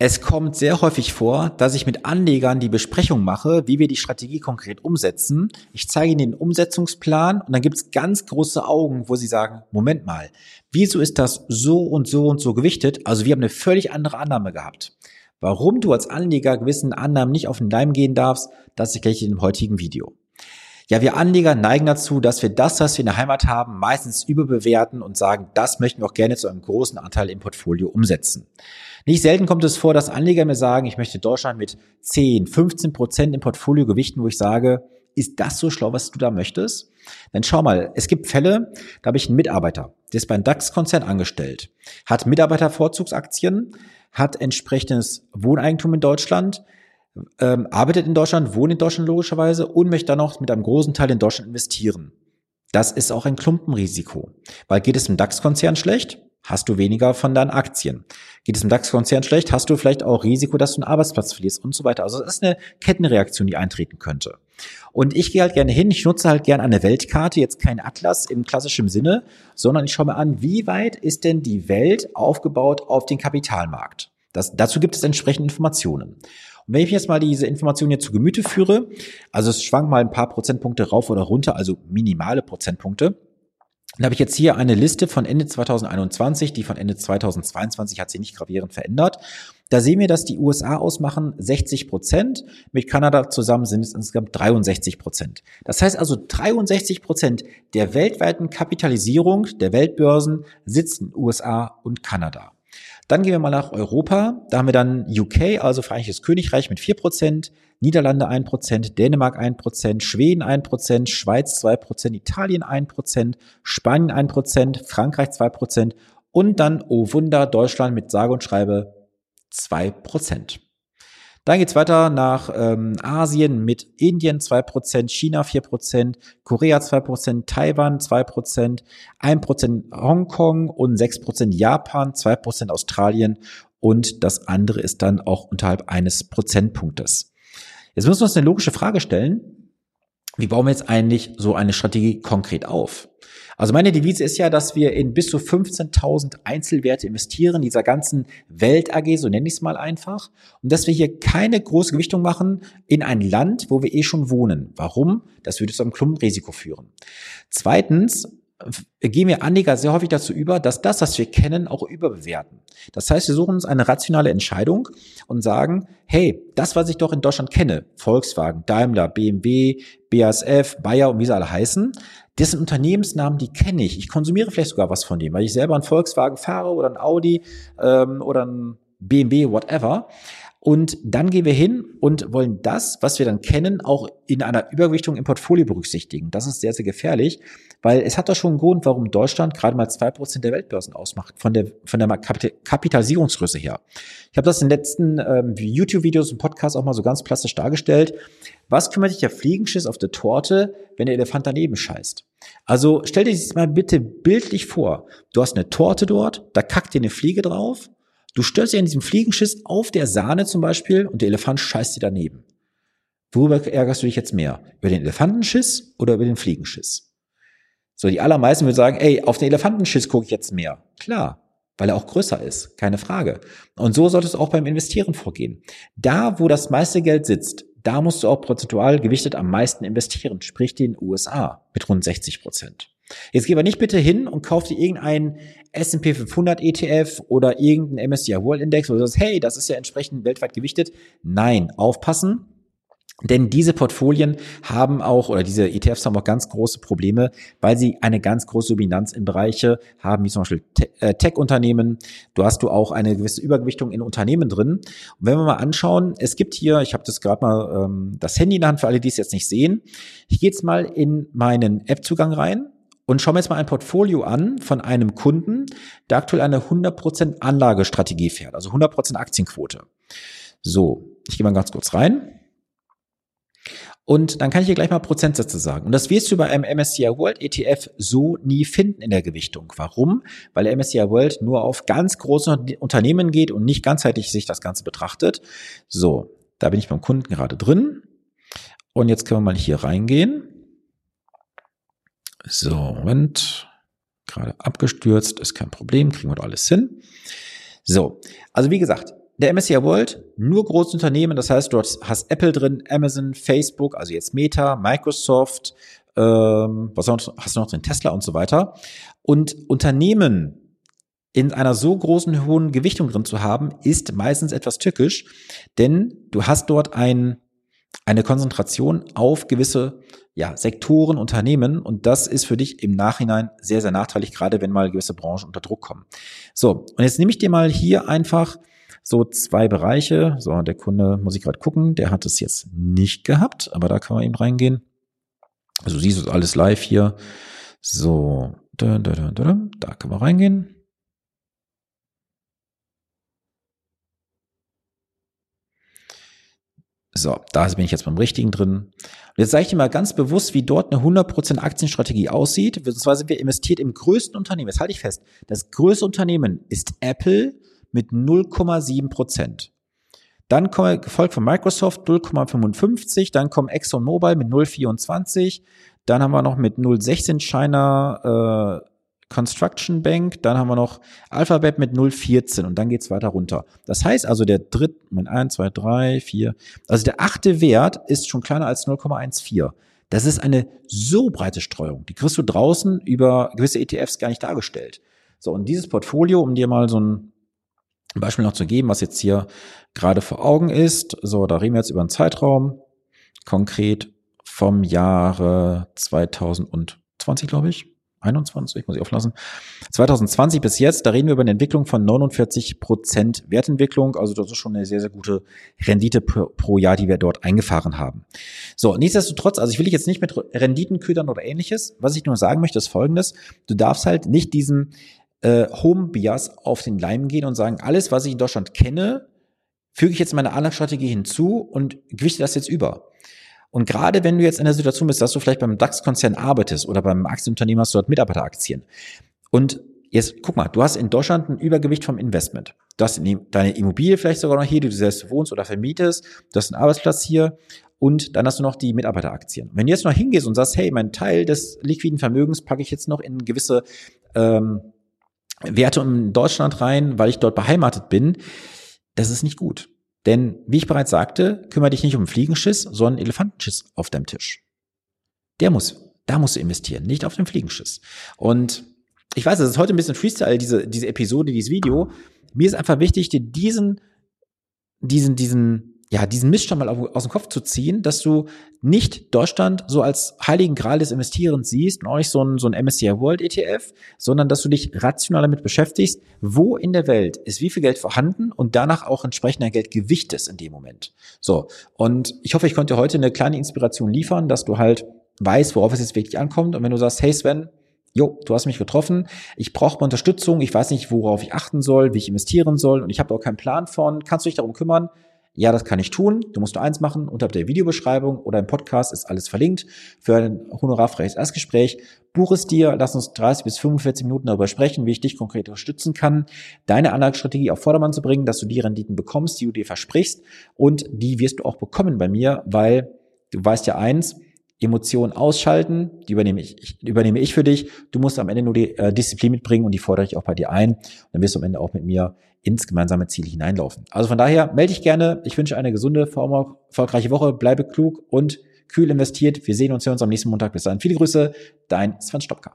Es kommt sehr häufig vor, dass ich mit Anlegern die Besprechung mache, wie wir die Strategie konkret umsetzen. Ich zeige ihnen den Umsetzungsplan und dann gibt es ganz große Augen, wo sie sagen, Moment mal, wieso ist das so und so und so gewichtet? Also wir haben eine völlig andere Annahme gehabt. Warum du als Anleger gewissen Annahmen nicht auf den Leim gehen darfst, das ich gleich in dem heutigen Video. Ja, wir Anleger neigen dazu, dass wir das, was wir in der Heimat haben, meistens überbewerten und sagen, das möchten wir auch gerne zu einem großen Anteil im Portfolio umsetzen. Nicht selten kommt es vor, dass Anleger mir sagen, ich möchte Deutschland mit 10, 15 Prozent im Portfolio gewichten, wo ich sage, ist das so schlau, was du da möchtest? Dann schau mal, es gibt Fälle, da habe ich einen Mitarbeiter, der ist beim DAX-Konzern angestellt, hat Mitarbeitervorzugsaktien, hat entsprechendes Wohneigentum in Deutschland, ähm, arbeitet in Deutschland, wohnt in Deutschland logischerweise und möchte dann auch mit einem großen Teil in Deutschland investieren. Das ist auch ein Klumpenrisiko. Weil geht es im DAX-Konzern schlecht, hast du weniger von deinen Aktien. Geht es im DAX-Konzern schlecht, hast du vielleicht auch Risiko, dass du einen Arbeitsplatz verlierst und so weiter. Also das ist eine Kettenreaktion, die eintreten könnte. Und ich gehe halt gerne hin, ich nutze halt gerne eine Weltkarte, jetzt kein Atlas im klassischen Sinne, sondern ich schaue mir an, wie weit ist denn die Welt aufgebaut auf den Kapitalmarkt. Das, dazu gibt es entsprechende Informationen. Wenn ich jetzt mal diese Information hier zu Gemüte führe, also es schwankt mal ein paar Prozentpunkte rauf oder runter, also minimale Prozentpunkte, dann habe ich jetzt hier eine Liste von Ende 2021, die von Ende 2022 hat sich nicht gravierend verändert. Da sehen wir, dass die USA ausmachen 60 Prozent, mit Kanada zusammen sind es insgesamt 63 Prozent. Das heißt also 63 Prozent der weltweiten Kapitalisierung der Weltbörsen sitzen USA und Kanada. Dann gehen wir mal nach Europa. Da haben wir dann UK, also Vereinigtes Königreich mit 4%, Niederlande 1%, Dänemark 1%, Schweden 1%, Schweiz 2%, Italien 1%, Spanien 1%, Frankreich 2% und dann, oh Wunder, Deutschland mit sage und schreibe 2%. Dann geht's weiter nach ähm, Asien mit Indien 2%, China 4%, Korea 2%, Taiwan 2%, 1% Hongkong und 6% Japan, 2% Australien und das andere ist dann auch unterhalb eines Prozentpunktes. Jetzt müssen wir uns eine logische Frage stellen. Wie bauen wir jetzt eigentlich so eine Strategie konkret auf? Also meine Devise ist ja, dass wir in bis zu 15.000 Einzelwerte investieren, dieser ganzen Welt AG, so nenne ich es mal einfach, und dass wir hier keine große Gewichtung machen in ein Land, wo wir eh schon wohnen. Warum? Das würde zu einem Klumpenrisiko führen. Zweitens, gehen wir Anleger sehr häufig dazu über, dass das, was wir kennen, auch überbewerten. Das heißt, wir suchen uns eine rationale Entscheidung und sagen, hey, das, was ich doch in Deutschland kenne, Volkswagen, Daimler, BMW, BASF, Bayer und wie sie alle heißen, das sind Unternehmensnamen, die kenne ich. Ich konsumiere vielleicht sogar was von dem, weil ich selber einen Volkswagen fahre oder ein Audi ähm, oder ein BMW, whatever. Und dann gehen wir hin und wollen das, was wir dann kennen, auch in einer Übergewichtung im Portfolio berücksichtigen. Das ist sehr, sehr gefährlich, weil es hat doch schon einen Grund, warum Deutschland gerade mal zwei Prozent der Weltbörsen ausmacht, von der, von der Kapitalisierungsgröße her. Ich habe das in den letzten ähm, YouTube-Videos und Podcasts auch mal so ganz plastisch dargestellt. Was kümmert sich der Fliegenschiss auf der Torte, wenn der Elefant daneben scheißt? Also stell dir das mal bitte bildlich vor. Du hast eine Torte dort, da kackt dir eine Fliege drauf Du störst dich an diesem Fliegenschiss auf der Sahne zum Beispiel und der Elefant scheißt dir daneben. Worüber ärgerst du dich jetzt mehr? Über den Elefantenschiss oder über den Fliegenschiss? So, die allermeisten würden sagen, ey, auf den Elefantenschiss gucke ich jetzt mehr. Klar, weil er auch größer ist, keine Frage. Und so sollte es auch beim Investieren vorgehen. Da, wo das meiste Geld sitzt, da musst du auch prozentual gewichtet am meisten investieren, sprich den USA mit rund 60 Prozent. Jetzt geh aber nicht bitte hin und kauf dir irgendeinen S&P 500 ETF oder irgendeinen MSCI World Index, du sagst, hey, das ist ja entsprechend weltweit gewichtet. Nein, aufpassen. Denn diese Portfolien haben auch, oder diese ETFs haben auch ganz große Probleme, weil sie eine ganz große Dominanz in Bereiche haben, wie zum Beispiel äh, Tech-Unternehmen. Du hast du auch eine gewisse Übergewichtung in Unternehmen drin. Und wenn wir mal anschauen, es gibt hier, ich habe das gerade mal ähm, das Handy in der Hand für alle, die es jetzt nicht sehen. Ich gehe jetzt mal in meinen App-Zugang rein und schauen wir jetzt mal ein Portfolio an von einem Kunden, der aktuell eine 100% Anlagestrategie fährt, also 100% Aktienquote. So, ich gehe mal ganz kurz rein. Und dann kann ich hier gleich mal Prozentsätze sagen. Und das wirst du bei einem MSCI World ETF so nie finden in der Gewichtung. Warum? Weil der MSCI World nur auf ganz große Unternehmen geht und nicht ganzheitlich sich das Ganze betrachtet. So, da bin ich beim Kunden gerade drin. Und jetzt können wir mal hier reingehen. So, Moment. Gerade abgestürzt, ist kein Problem, kriegen wir doch alles hin. So, also wie gesagt, der MSCI World, nur große Unternehmen, das heißt, du hast Apple drin, Amazon, Facebook, also jetzt Meta, Microsoft, ähm, was hast du noch drin, Tesla und so weiter. Und Unternehmen in einer so großen hohen Gewichtung drin zu haben, ist meistens etwas tückisch, denn du hast dort ein, eine Konzentration auf gewisse ja, Sektoren, Unternehmen und das ist für dich im Nachhinein sehr, sehr nachteilig, gerade wenn mal gewisse Branchen unter Druck kommen. So, und jetzt nehme ich dir mal hier einfach so zwei Bereiche. So, der Kunde muss ich gerade gucken, der hat es jetzt nicht gehabt, aber da kann man eben reingehen. Also siehst du alles live hier. So, da, da, da, kann man reingehen. So, da bin ich jetzt beim Richtigen drin. Und jetzt sage ich dir mal ganz bewusst, wie dort eine 100% Aktienstrategie aussieht. Zwar sind wir investiert im größten Unternehmen. Jetzt halte ich fest. Das größte Unternehmen ist Apple mit 0,7 Prozent. Dann gefolgt von Microsoft 0,55, dann kommt ExxonMobil mit 0,24, dann haben wir noch mit 0,16 China äh, Construction Bank, dann haben wir noch Alphabet mit 0,14 und dann geht's weiter runter. Das heißt also, der dritte, mit 1, 2, 3, 4, also der achte Wert ist schon kleiner als 0,14. Das ist eine so breite Streuung. Die kriegst du draußen über gewisse ETFs gar nicht dargestellt. So, und dieses Portfolio, um dir mal so ein Beispiel noch zu geben, was jetzt hier gerade vor Augen ist. So, da reden wir jetzt über einen Zeitraum, konkret vom Jahre 2020, glaube ich. 21, muss ich auflassen. 2020 bis jetzt, da reden wir über eine Entwicklung von 49 Prozent Wertentwicklung. Also das ist schon eine sehr, sehr gute Rendite pro, Jahr, die wir dort eingefahren haben. So, nichtsdestotrotz, also ich will dich jetzt nicht mit Renditen ködern oder ähnliches. Was ich nur sagen möchte, ist folgendes. Du darfst halt nicht diesen äh, Home Bias auf den Leim gehen und sagen, alles, was ich in Deutschland kenne, füge ich jetzt meine Anlagestrategie hinzu und gewichte das jetzt über. Und gerade wenn du jetzt in der Situation bist, dass du vielleicht beim DAX-Konzern arbeitest oder beim Aktienunternehmen hast du dort Mitarbeiteraktien. Und jetzt guck mal, du hast in Deutschland ein Übergewicht vom Investment. Du hast deine Immobilie vielleicht sogar noch hier, die du selbst wohnst oder vermietest. Du hast einen Arbeitsplatz hier und dann hast du noch die Mitarbeiteraktien. Wenn du jetzt noch hingehst und sagst, hey, mein Teil des liquiden Vermögens packe ich jetzt noch in gewisse ähm, Werte in Deutschland rein, weil ich dort beheimatet bin, das ist nicht gut. Denn, wie ich bereits sagte, kümmere dich nicht um Fliegenschiss, sondern Elefantenschiss auf deinem Tisch. Der muss, da musst du investieren, nicht auf den Fliegenschiss. Und ich weiß, es ist heute ein bisschen Freestyle, diese, diese Episode, dieses Video. Mir ist einfach wichtig, dir diesen, diesen, diesen ja, diesen Missstand mal aus dem Kopf zu ziehen, dass du nicht Deutschland so als heiligen Gral des Investierens siehst und auch nicht so ein, so ein MSCI World ETF, sondern dass du dich rational damit beschäftigst, wo in der Welt ist wie viel Geld vorhanden und danach auch entsprechend ein Geldgewicht ist in dem Moment. So. Und ich hoffe, ich konnte dir heute eine kleine Inspiration liefern, dass du halt weißt, worauf es jetzt wirklich ankommt. Und wenn du sagst, hey Sven, Jo, du hast mich getroffen. Ich brauche Unterstützung. Ich weiß nicht, worauf ich achten soll, wie ich investieren soll und ich habe auch keinen Plan von. Kannst du dich darum kümmern? Ja, das kann ich tun. Du musst nur eins machen. Unter der Videobeschreibung oder im Podcast ist alles verlinkt für ein honorarfreies Erstgespräch. Buch es dir. Lass uns 30 bis 45 Minuten darüber sprechen, wie ich dich konkret unterstützen kann, deine Anlagestrategie auf Vordermann zu bringen, dass du die Renditen bekommst, die du dir versprichst. Und die wirst du auch bekommen bei mir, weil du weißt ja eins, Emotionen ausschalten, die übernehme ich, übernehme ich für dich. Du musst am Ende nur die äh, Disziplin mitbringen und die fordere ich auch bei dir ein. Und dann wirst du am Ende auch mit mir ins gemeinsame Ziel hineinlaufen. Also von daher melde dich gerne. Ich wünsche eine gesunde, erfolgreiche Woche. Bleibe klug und kühl investiert. Wir sehen uns, hören uns am nächsten Montag. Bis dahin. Viele Grüße. Dein Sven Stopka.